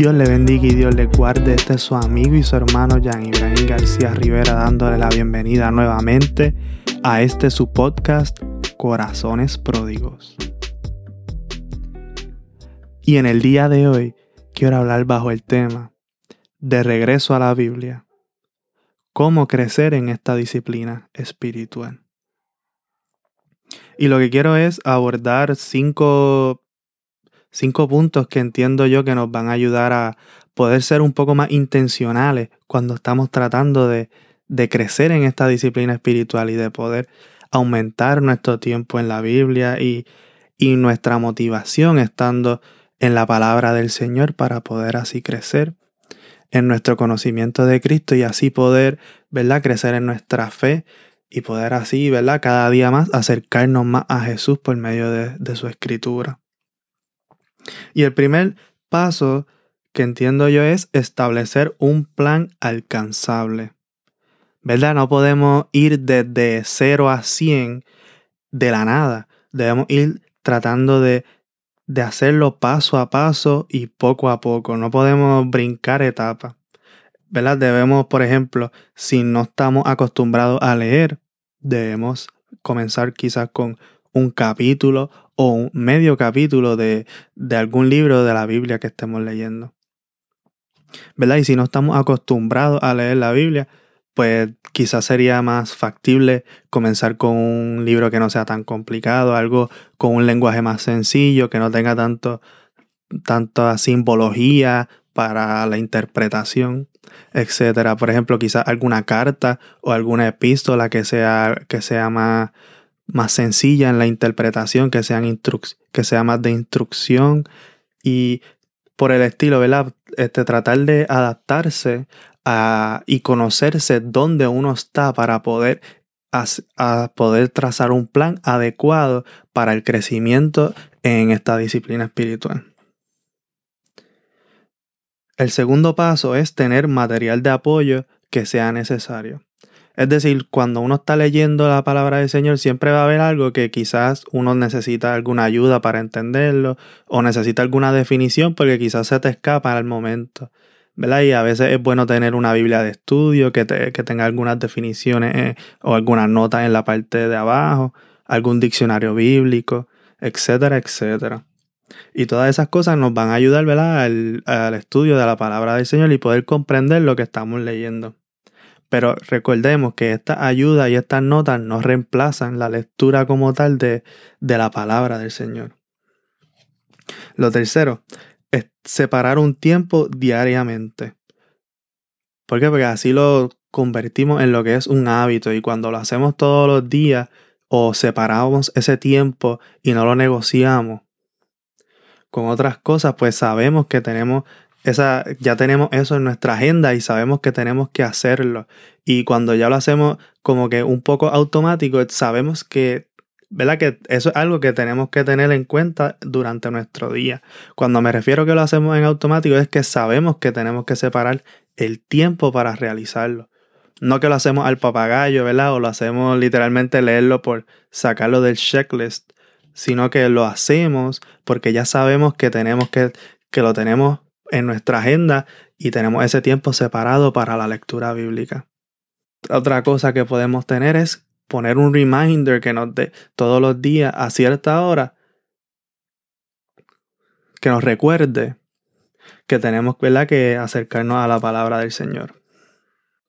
Dios le bendiga y Dios le guarde. Este es su amigo y su hermano Jan Ibrahim García Rivera dándole la bienvenida nuevamente a este su podcast Corazones Pródigos. Y en el día de hoy quiero hablar bajo el tema de regreso a la Biblia. Cómo crecer en esta disciplina espiritual. Y lo que quiero es abordar cinco cinco puntos que entiendo yo que nos van a ayudar a poder ser un poco más intencionales cuando estamos tratando de, crecer en esta disciplina espiritual y de poder aumentar nuestro tiempo en la Biblia y, y nuestra motivación estando en la palabra del Señor para poder así crecer en nuestro conocimiento de Cristo y así poder, ¿verdad?, crecer en nuestra fe y poder así, ¿verdad?, cada día más acercarnos más a Jesús por medio de, de su escritura. Y el primer paso que entiendo yo es establecer un plan alcanzable. ¿Verdad? No podemos ir desde 0 a 100 de la nada. Debemos ir tratando de, de hacerlo paso a paso y poco a poco. No podemos brincar etapas. ¿Verdad? Debemos, por ejemplo, si no estamos acostumbrados a leer, debemos comenzar quizás con un capítulo o un medio capítulo de, algún libro de la Biblia que estemos leyendo. ¿Verdad? Y si no estamos acostumbrados a leer la Biblia, pues quizás sería más factible comenzar con un libro que no sea tan complicado, algo con un lenguaje más sencillo, que no tenga tanto, tanta simbología para la interpretación, etcétera. Por ejemplo, quizás alguna carta o alguna epístola que sea, que sea más, más sencilla en la interpretación, que, sea más de instrucción y por el estilo, ¿verdad? Este, tratar de adaptarse a, y conocerse dónde uno está para poder, a poder trazar un plan adecuado para el crecimiento en esta disciplina espiritual. El segundo paso es tener material de apoyo que sea necesario. Es decir, cuando uno está leyendo la palabra del Señor, siempre va a haber algo que quizás uno necesita alguna ayuda para entenderlo o necesita alguna definición porque quizás se te escapa al momento. ¿verdad? Y a veces es bueno tener una Biblia de estudio que, tenga algunas definiciones eh, o algunas notas en la parte de abajo, algún diccionario bíblico, etcétera, etcétera. Y todas esas cosas nos van a ayudar ¿verdad? al estudio de la palabra del Señor y poder comprender lo que estamos leyendo. Pero recordemos que esta ayuda y estas notas no reemplazan la lectura como tal de, de la palabra del Señor. Lo tercero es separar un tiempo diariamente. ¿Por qué? Porque así lo convertimos en lo que es un hábito y cuando lo hacemos todos los días o separamos ese tiempo y no lo negociamos con otras cosas, pues sabemos que tenemos esa, ya tenemos eso en nuestra agenda y sabemos que tenemos que hacerlo. Y cuando ya lo hacemos como que un poco automático, sabemos que, ¿verdad? Que eso es algo que tenemos que tener en cuenta durante nuestro día. Cuando me refiero que lo hacemos en automático es que sabemos que tenemos que separar el tiempo para realizarlo. No que lo hacemos al papagayo, ¿verdad? O lo hacemos literalmente leerlo por sacarlo del checklist, sino que lo hacemos porque ya sabemos que tenemos que, que lo tenemos en nuestra agenda y tenemos ese tiempo separado para la lectura bíblica. Otra cosa que podemos tener es poner un reminder que nos dé todos los días a cierta hora que nos recuerde que tenemos que acercarnos a la palabra del Señor.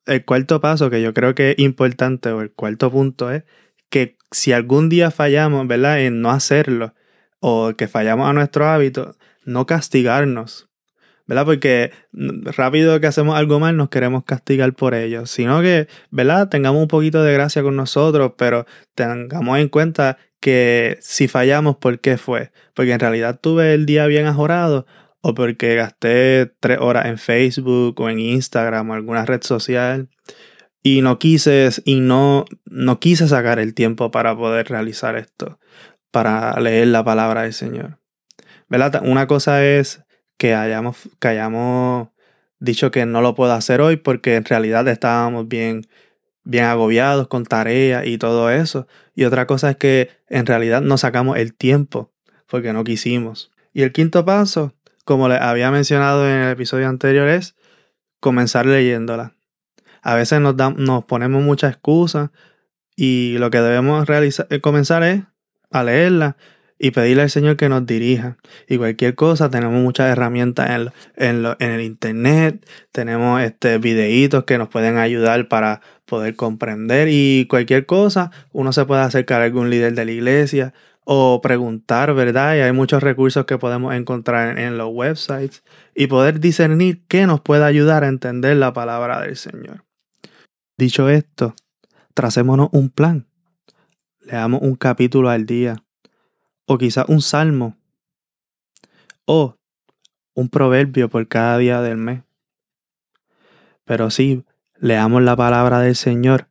El cuarto paso que yo creo que es importante o el cuarto punto es que si algún día fallamos ¿verdad? en no hacerlo o que fallamos a nuestro hábito, no castigarnos, ¿verdad? Porque rápido que hacemos algo mal nos queremos castigar por ello, sino que, ¿verdad? Tengamos un poquito de gracia con nosotros, pero tengamos en cuenta que si fallamos, ¿por qué fue? Porque en realidad tuve el día bien ajorado o porque gasté tres horas en Facebook o en Instagram o alguna red social y no quise y no, no quise sacar el tiempo para poder realizar esto, para leer la palabra del Señor. ¿Verdad? Una cosa es que hayamos, que hayamos dicho que no lo puedo hacer hoy porque en realidad estábamos bien, bien agobiados con tareas y todo eso. Y otra cosa es que en realidad no sacamos el tiempo porque no quisimos. Y el quinto paso, como les había mencionado en el episodio anterior, es comenzar leyéndola. A veces nos, nos ponemos muchas excusas y lo que debemos realizar, eh, comenzar es a leerla y pedirle al Señor que nos dirija. Y cualquier cosa, tenemos muchas herramientas en, en, el internet, tenemos este, videitos que nos pueden ayudar para poder comprender y cualquier cosa, uno se puede acercar a algún líder de la iglesia o preguntar, ¿verdad? Y hay muchos recursos que podemos encontrar en, en los websites y poder discernir qué nos puede ayudar a entender la palabra del Señor. Dicho esto, tracémonos un plan. Leamos un capítulo al día o quizás un salmo, o un proverbio por cada día del mes. Pero sí, leamos la palabra del Señor.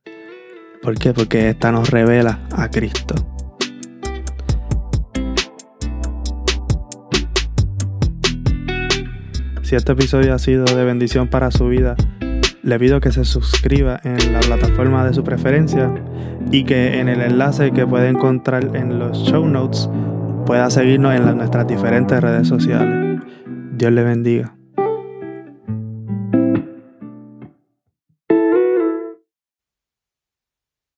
¿Por qué? Porque esta nos revela a Cristo. Si este episodio ha sido de bendición para su vida, le pido que se suscriba en la plataforma de su preferencia y que en el enlace que puede encontrar en los show notes pueda seguirnos en nuestras diferentes redes sociales. Dios le bendiga.